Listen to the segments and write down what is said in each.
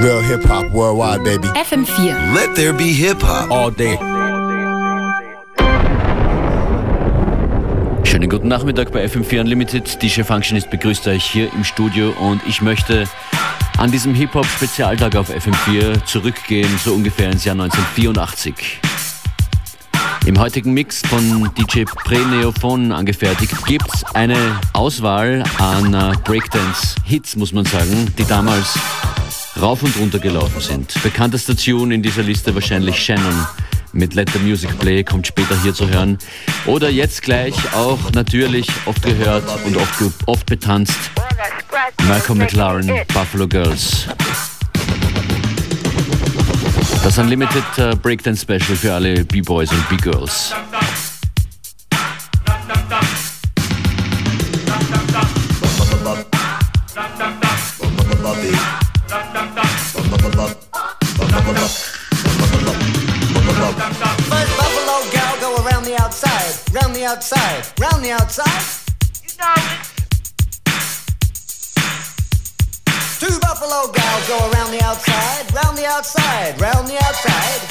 Real hip hop worldwide, baby. FM4. Let there be hip hop. All day. Schönen guten Nachmittag bei FM4 Unlimited. DJ Functionist begrüßt euch hier im Studio und ich möchte an diesem Hip-Hop-Spezialtag auf FM4 zurückgehen, so ungefähr ins Jahr 1984. Im heutigen Mix von DJ Pre-Neophon angefertigt gibt es eine Auswahl an uh, Breakdance-Hits, muss man sagen, die damals rauf und runter gelaufen sind. Bekanntester Tune in dieser Liste wahrscheinlich Shannon mit Let the Music Play, kommt später hier zu hören. Oder jetzt gleich auch natürlich oft gehört und oft, oft betanzt Malcolm McLaren, Buffalo Girls. Das Unlimited uh, Breakdance Special für alle B-Boys und B-Girls. The outside, round the outside. You know it. Two Buffalo gals go around the outside, round the outside, round the outside.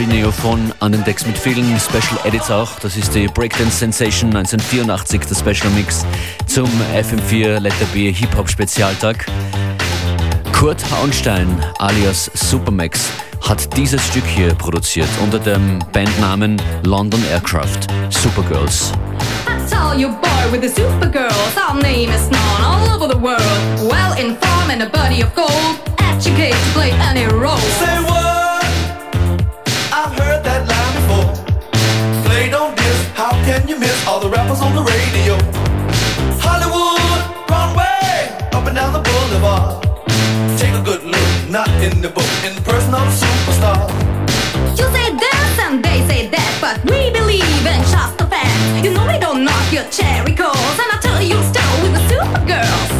DJ Pre-Neophon an den Decks mit vielen Special Edits auch. Das ist die Breakdance Sensation 1984, der Special Mix zum FM4 Letter B Hip-Hop Spezialtag. Kurt Hauenstein alias Supermax hat dieses Stück hier produziert unter dem Bandnamen London Aircraft Supergirls. I tell you, boy, with the supergirls, our name is known all over the world. Well informed and a body of gold, educated to play any role. Say what? Can you miss all the rappers on the radio? Hollywood, Broadway, up and down the boulevard. Take a good look, not in the book, in person of a superstar. You say this and they say that, but we believe in just the facts. You know we don't knock your cherry coals, and I tell you, start with the supergirls.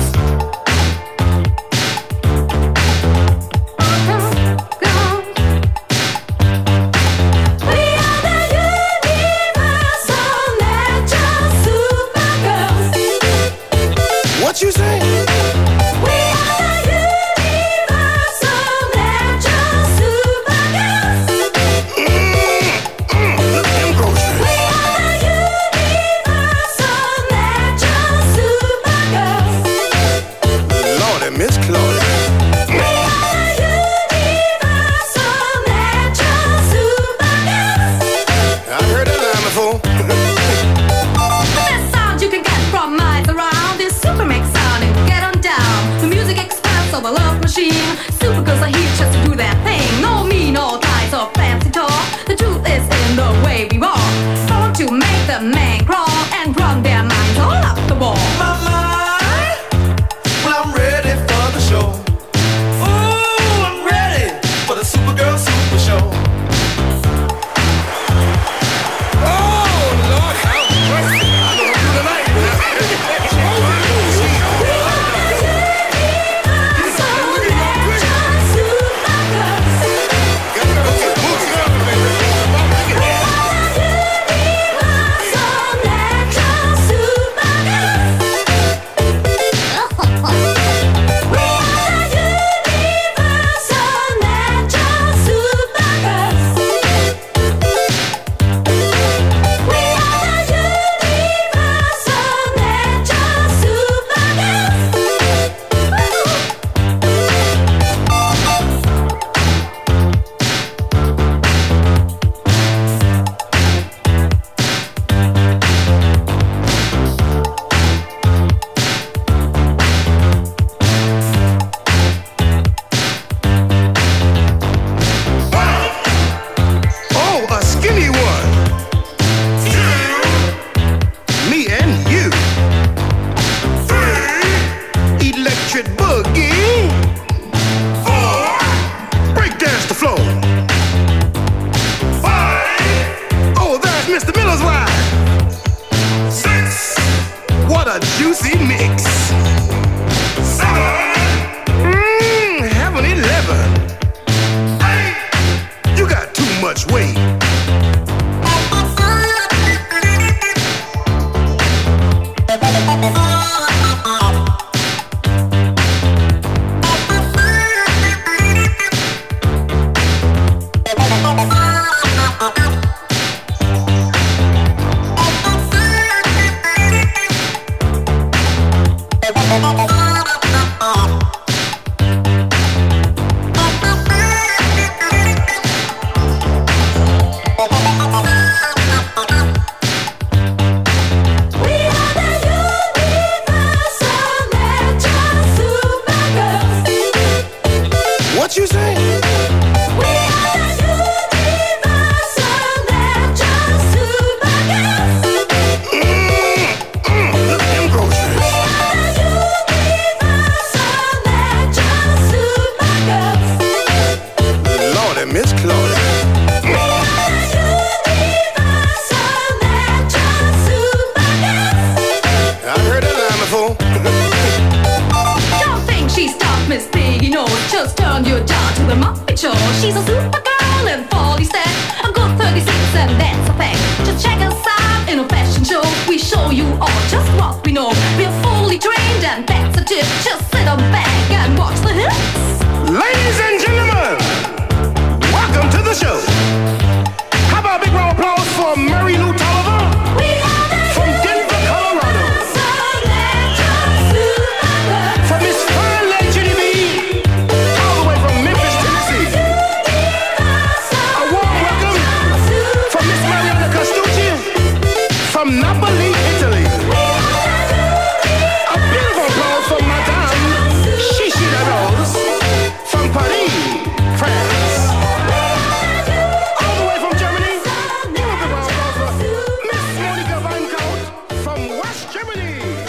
sit on back and watch the hits.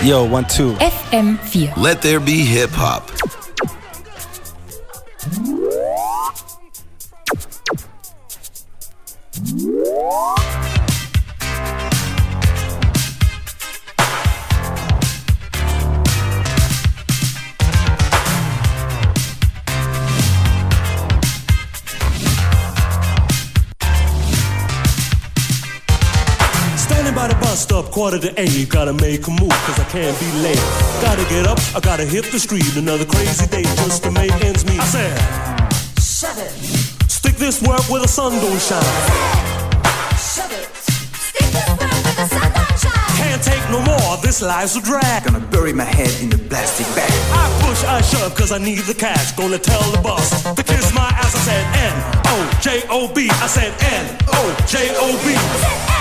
Yo, one, two. FM4. Let there be hip hop. than A, gotta make a move, cause I can't be late. Gotta get up, I gotta hit the street. Another crazy day just to make ends meet. I said, Shut it. Stick this work where the sun don't shine. I shove Shut it. Stick this work where the sun don't shine. Can't take no more, this life's a drag. Gonna bury my head in the plastic bag. I push, I shove, cause I need the cash. Gonna tell the boss to kiss my ass. I said, N O J O B. I said, N O J O B.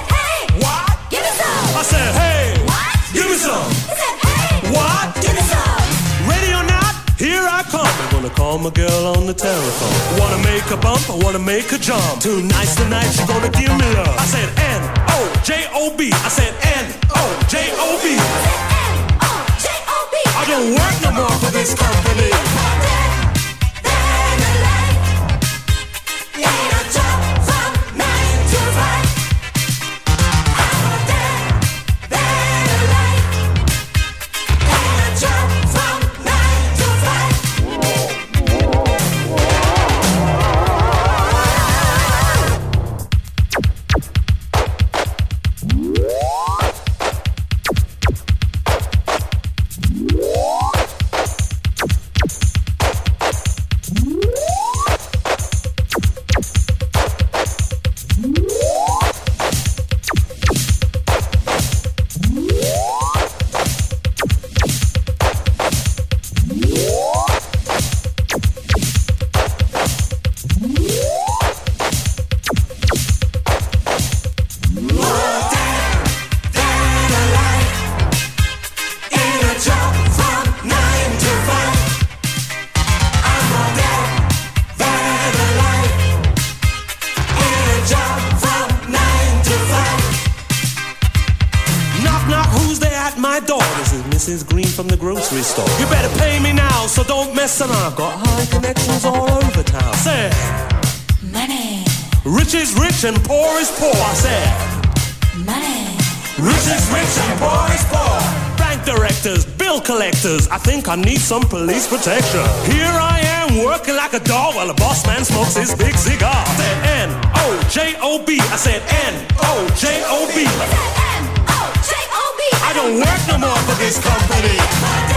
I said, hey, What? give me some. He said, hey, What? give me some. Ready or not, here I come. I'm gonna call my girl on the telephone. Wanna make a bump, I wanna make a jump. Tonight's the night she's gonna give me love. I said N O J O B. I said N-O-J-O-B. I don't work no more for this company. Don't mess around. Got high connections all over town. Say, Money, rich is rich and poor is poor. I said, money, rich is rich and poor is poor. Bank directors, bill collectors. I think I need some police protection. Here I am working like a dog while the boss man smokes his big cigar. I said N O J O B. I said N O J O B. N-O-J-O-B. I don't work no more for this company.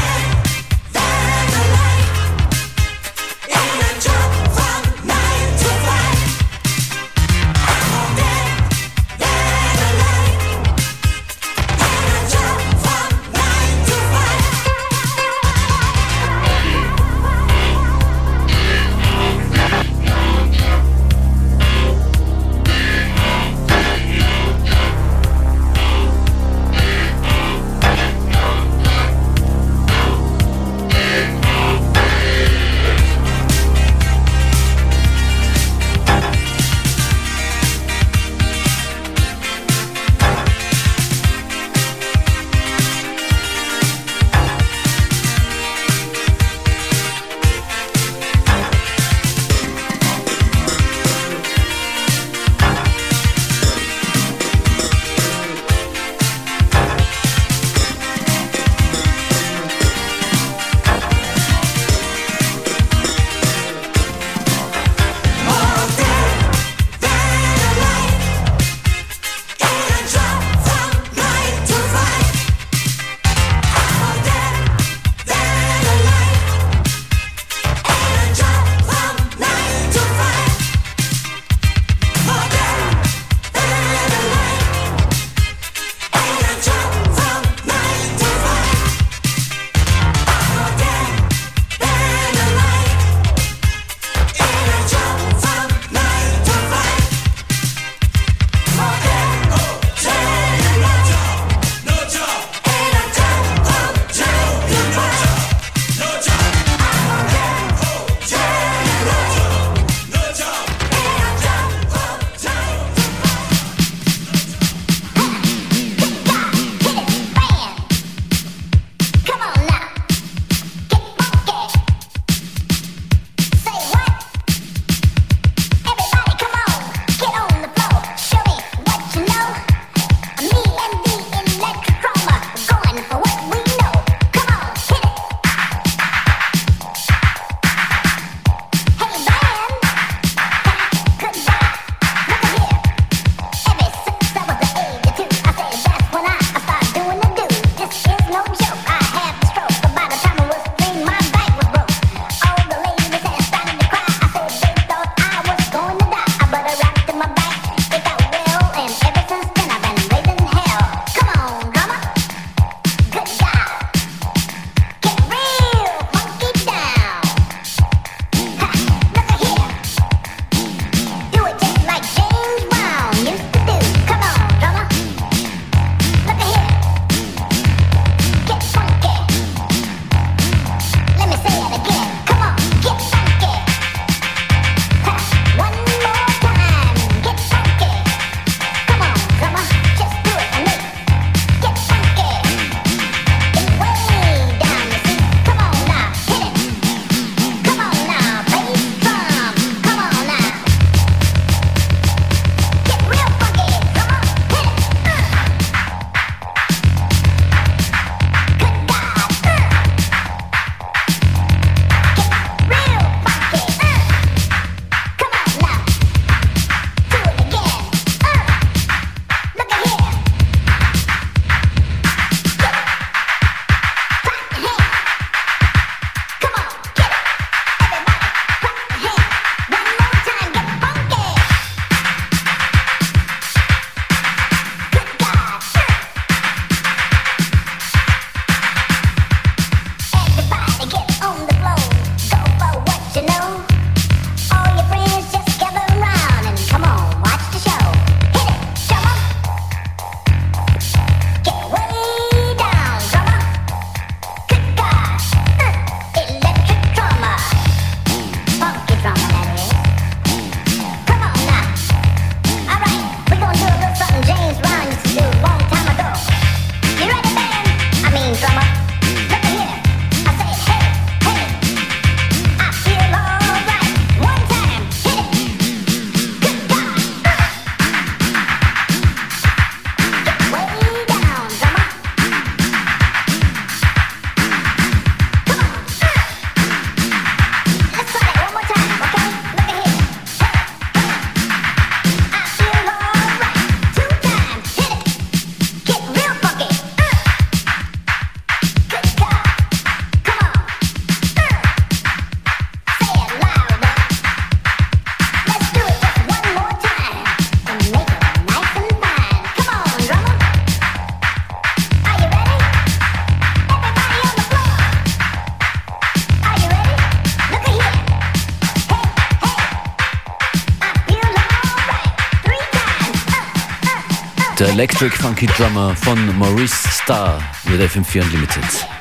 Electric Funky Drummer von Maurice Starr mit FM4 Unlimited.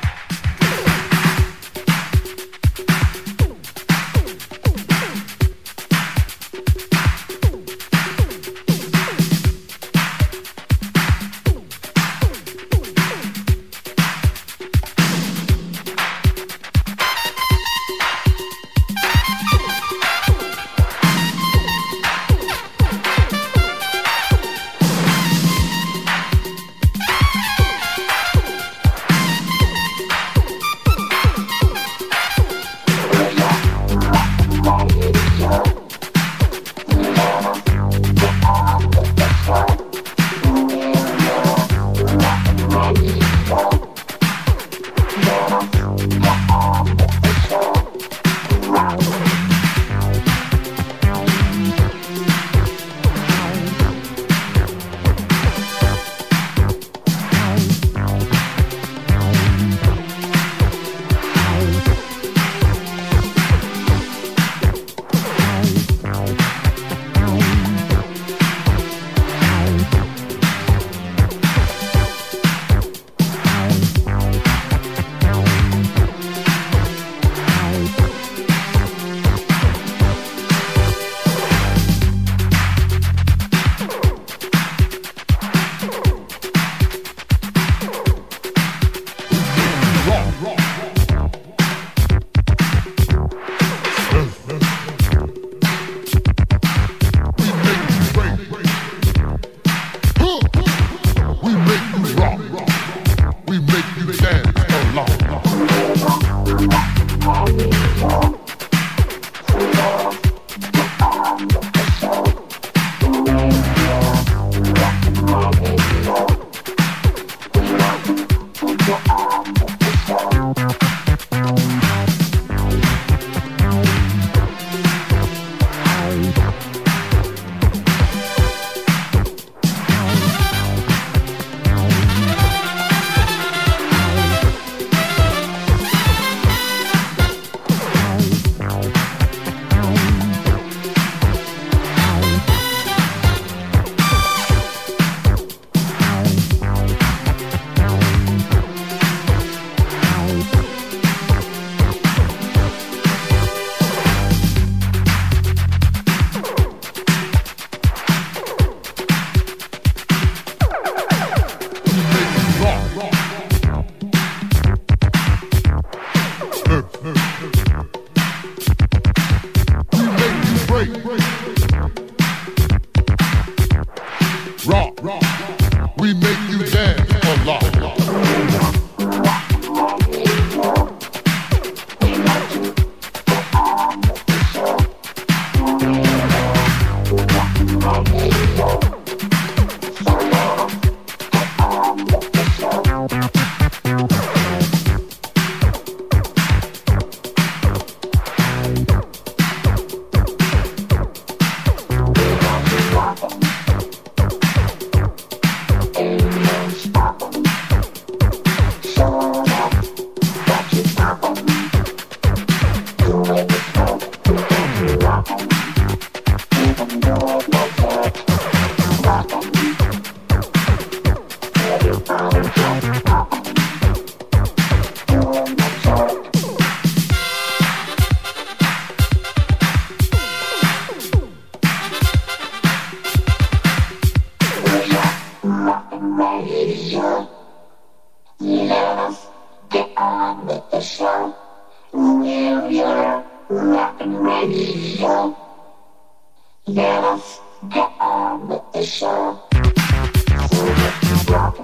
Let's get on with the show. So let's rock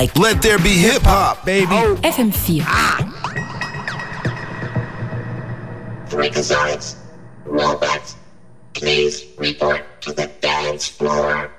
like Let there be hip hop, baby. FM4. Ah. Freakazoids, robots, please report to the dance floor.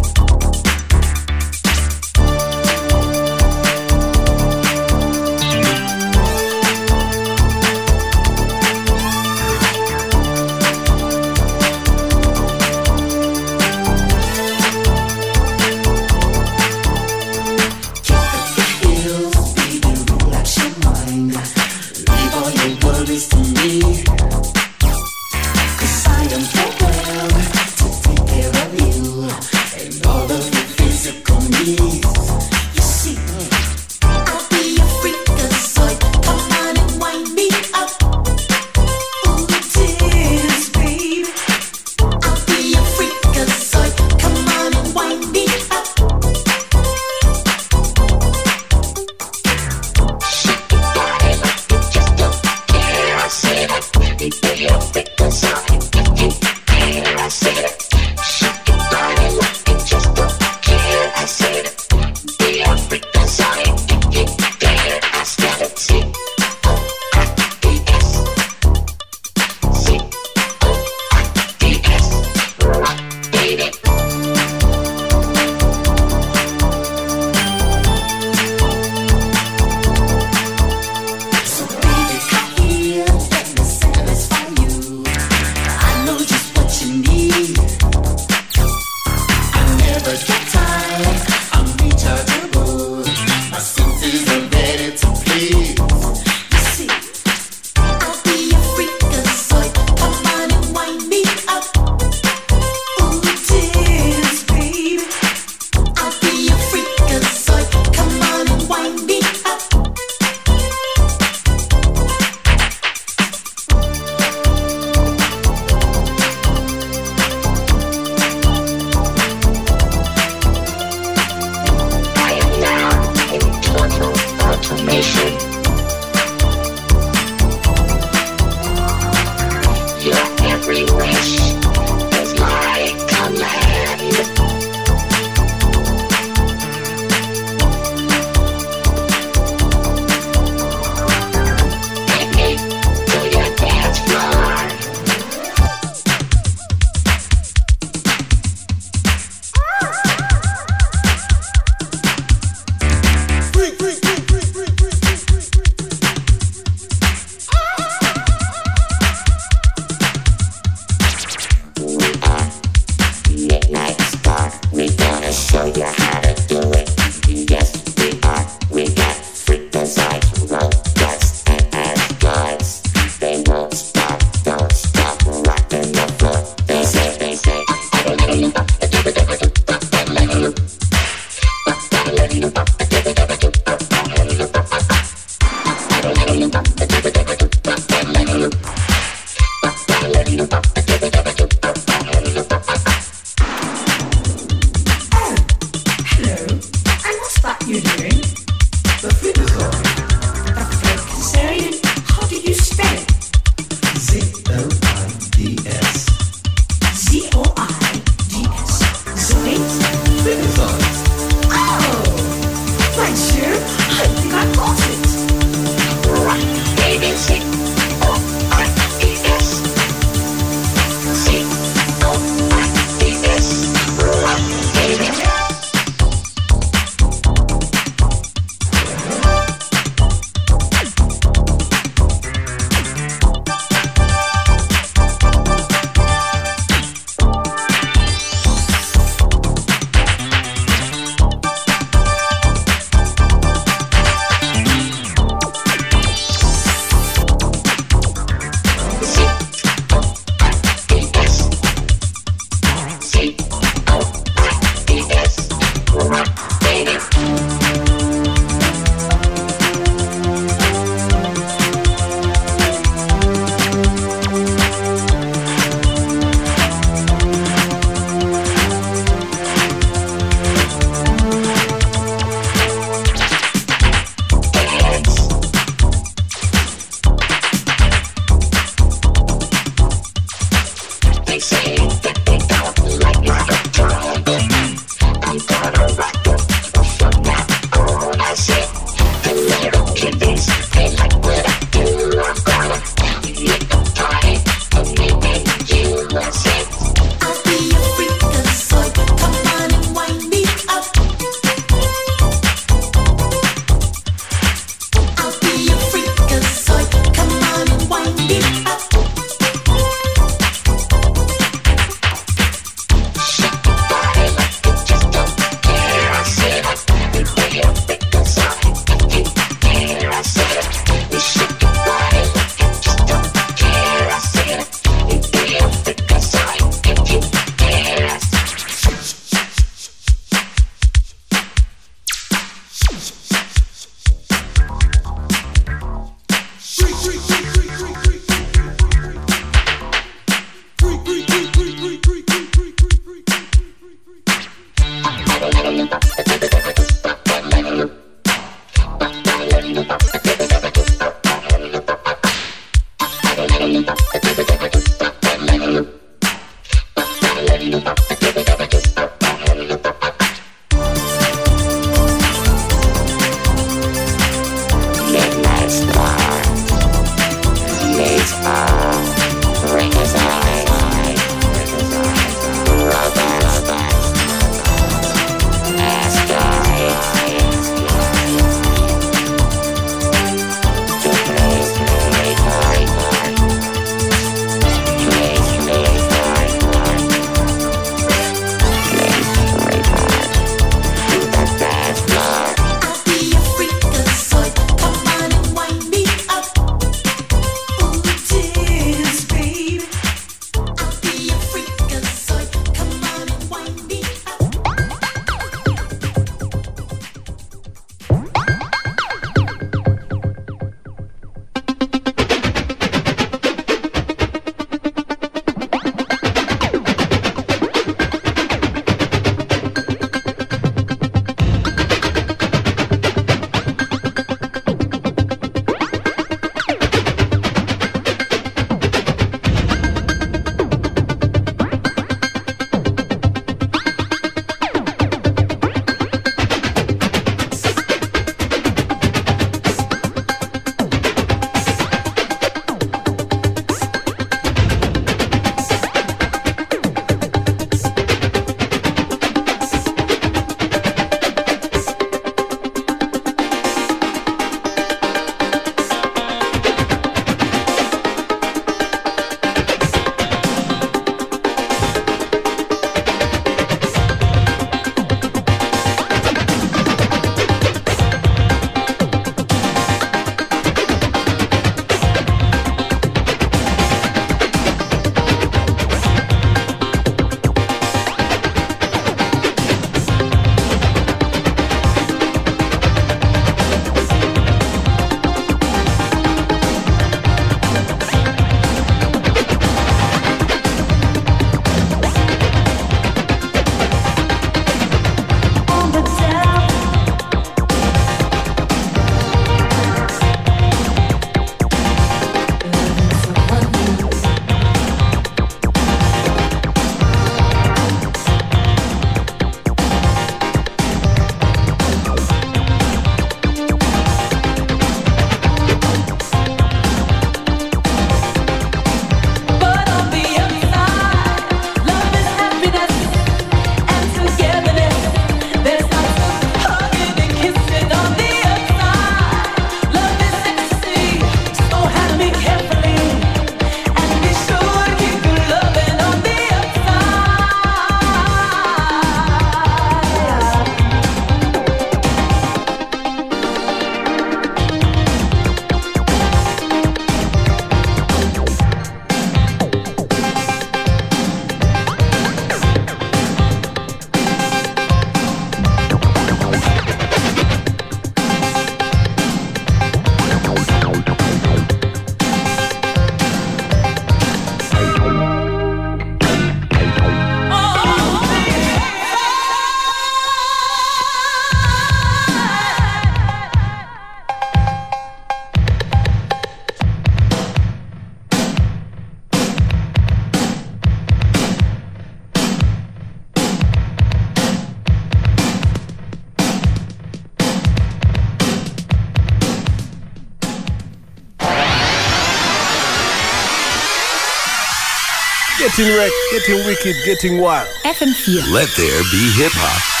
Getting wrecked, getting wicked, getting wild. FM4. Let there be hip hop.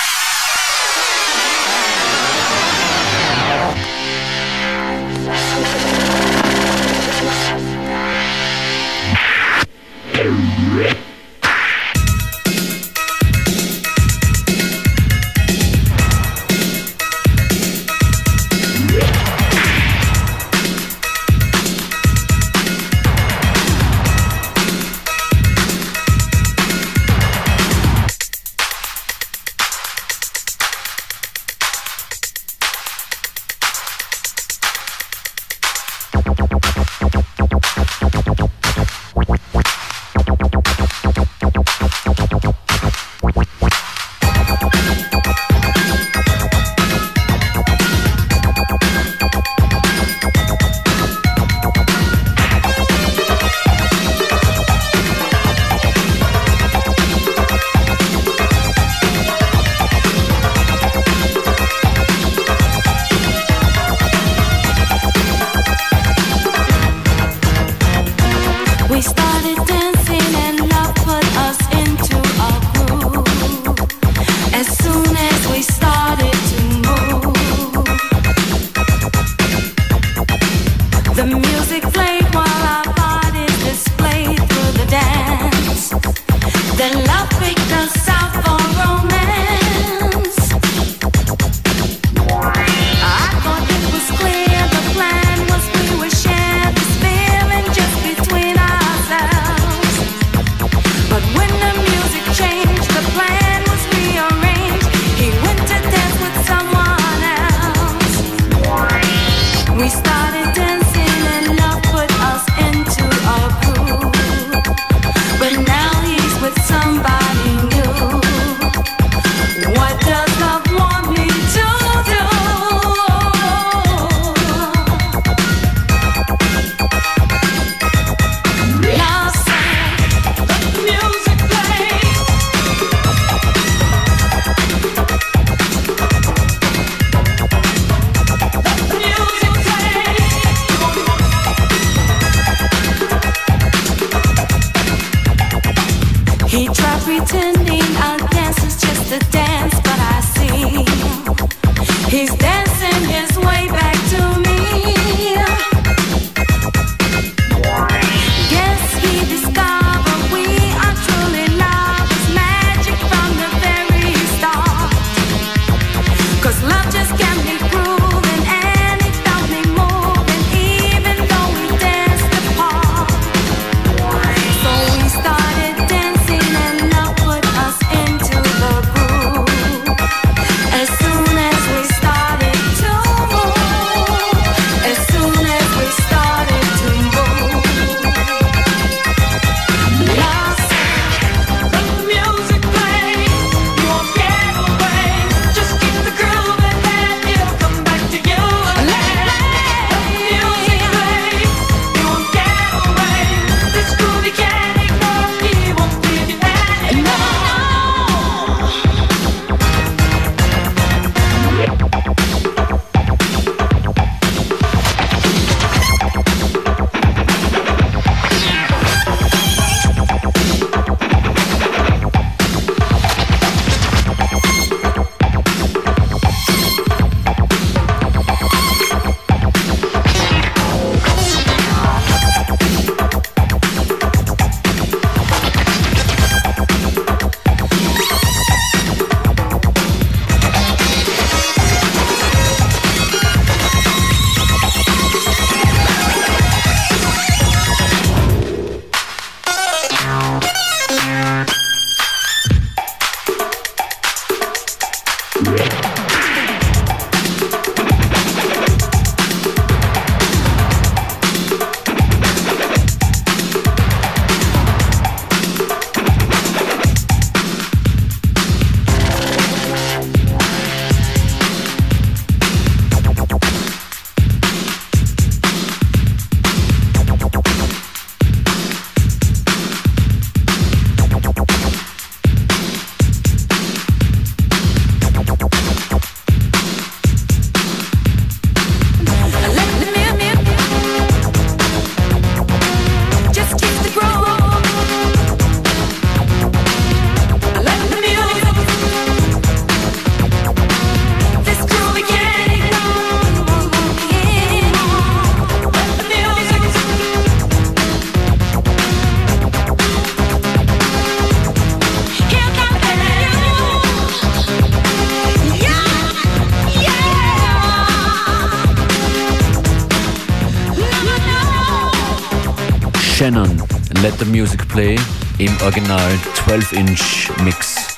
12-Inch-Mix.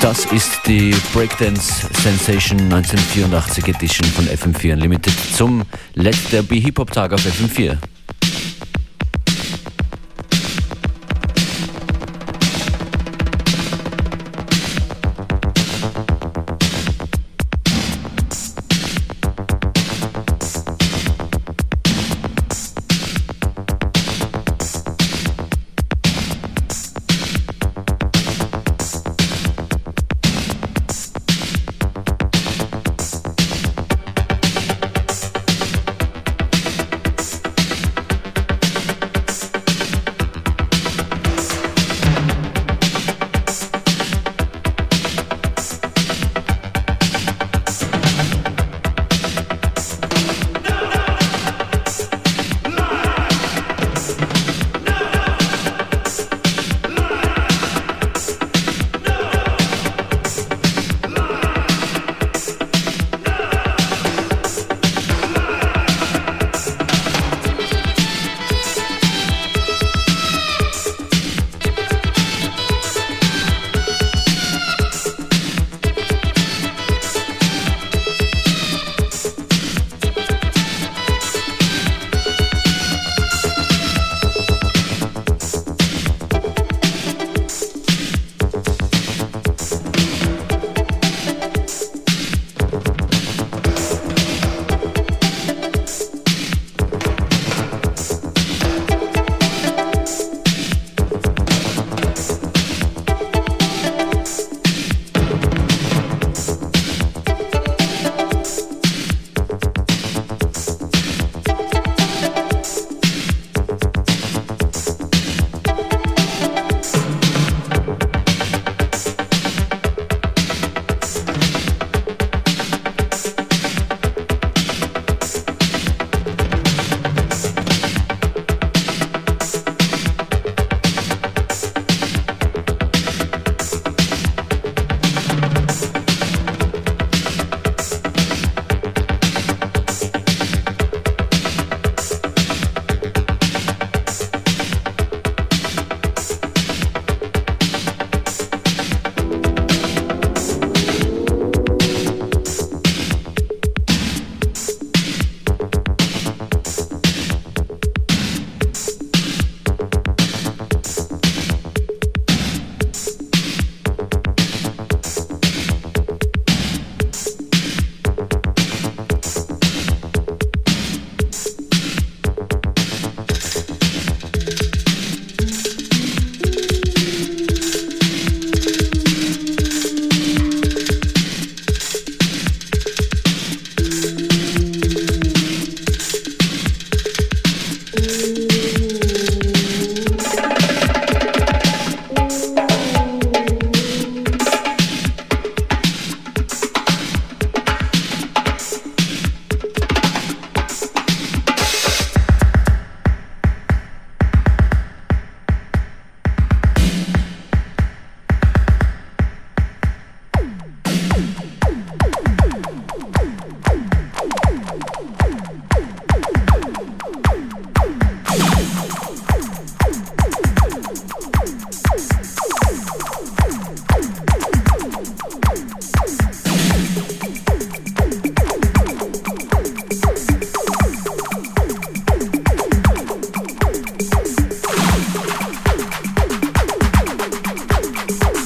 Das ist die Breakdance Sensation 1984 Edition von FM4 Unlimited zum Let There Be Hip Hop Tag auf FM4. Thank you.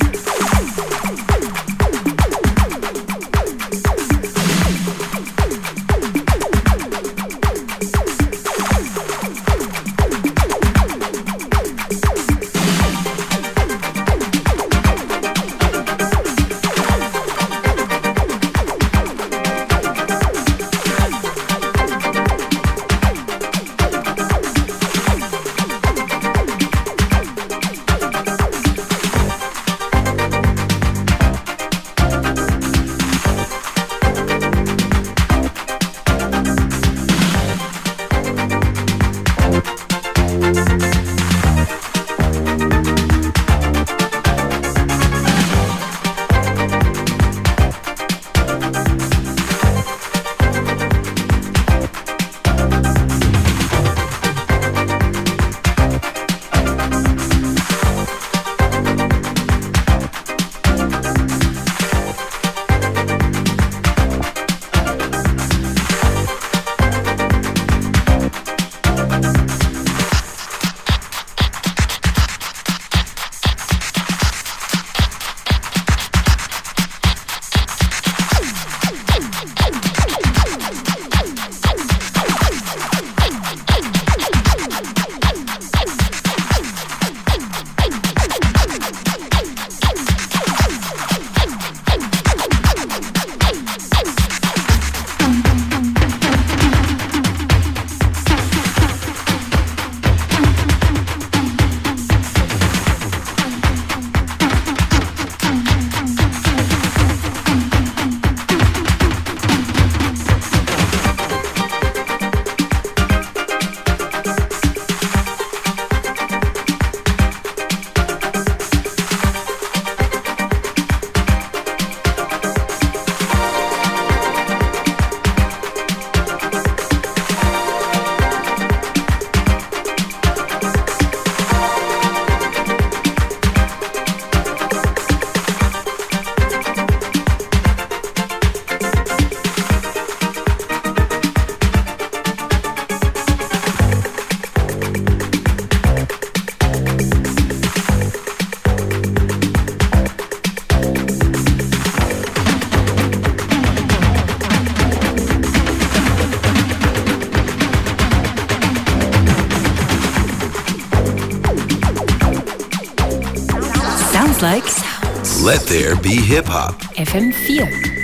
RB Hip Hop. FM4.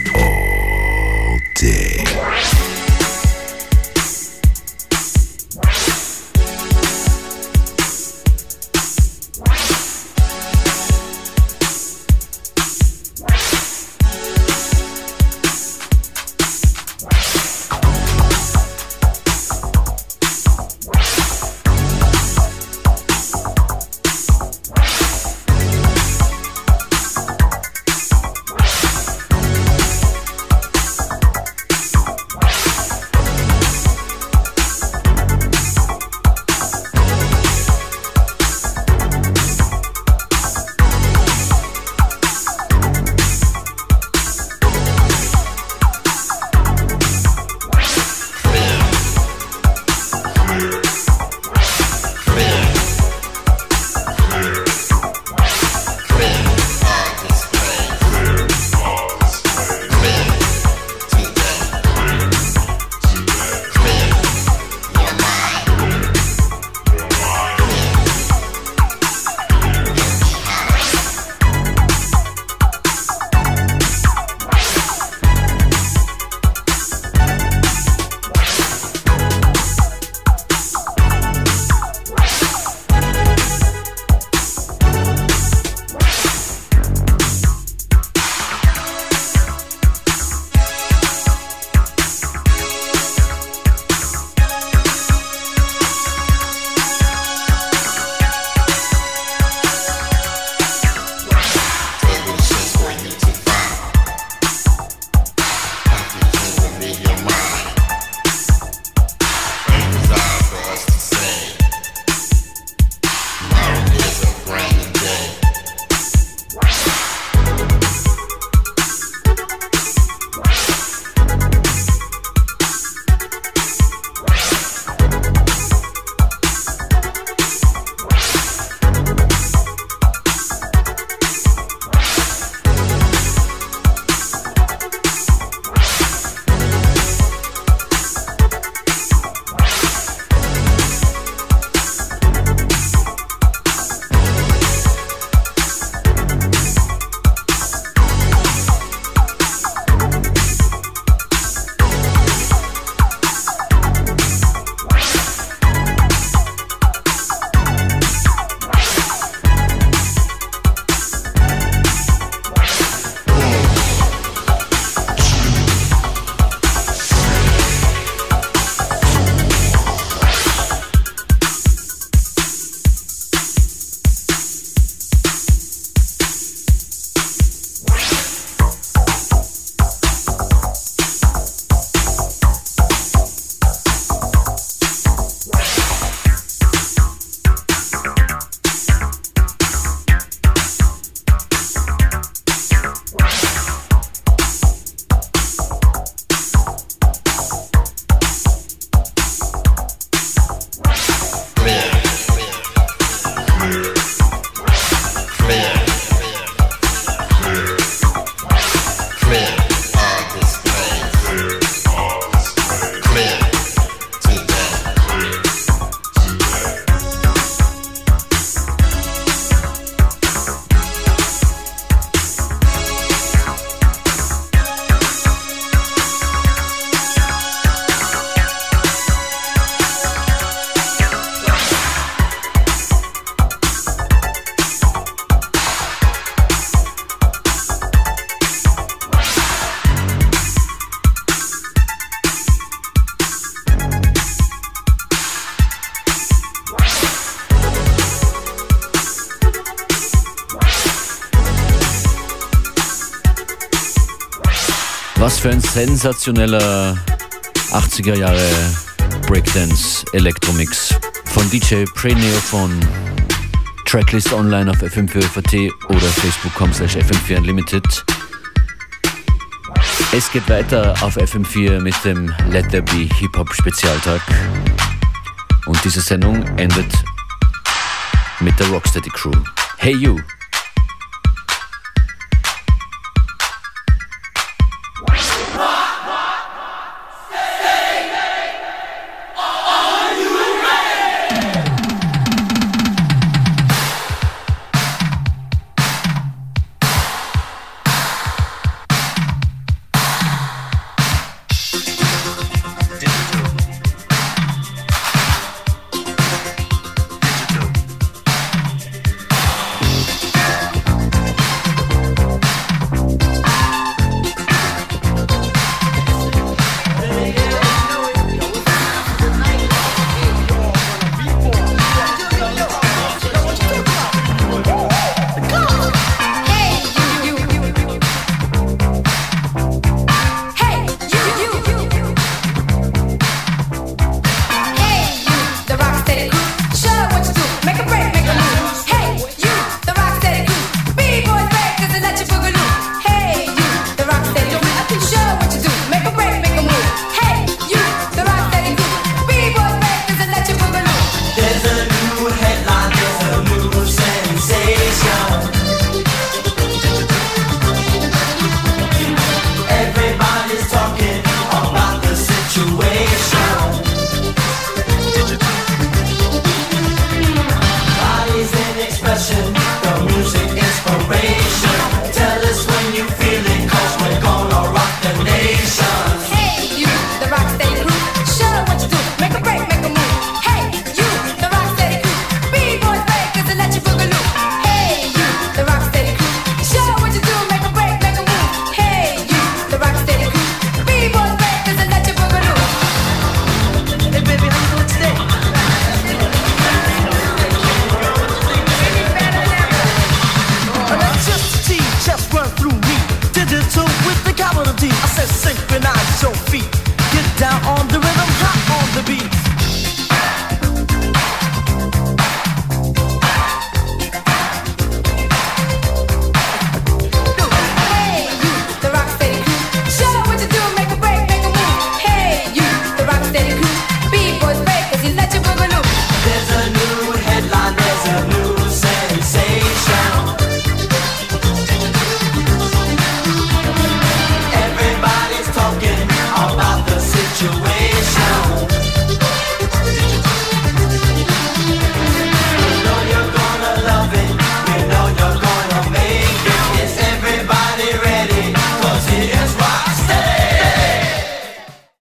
Was für ein sensationeller 80er Jahre Breakdance Elektromix von DJ Preneo von Tracklist online auf fm4.at oder facebook.com slash fm4 unlimited. Es geht weiter auf FM4 mit dem Let There Be Hip Hop Spezialtag. Und diese Sendung endet mit der Rocksteady Crew. Hey you!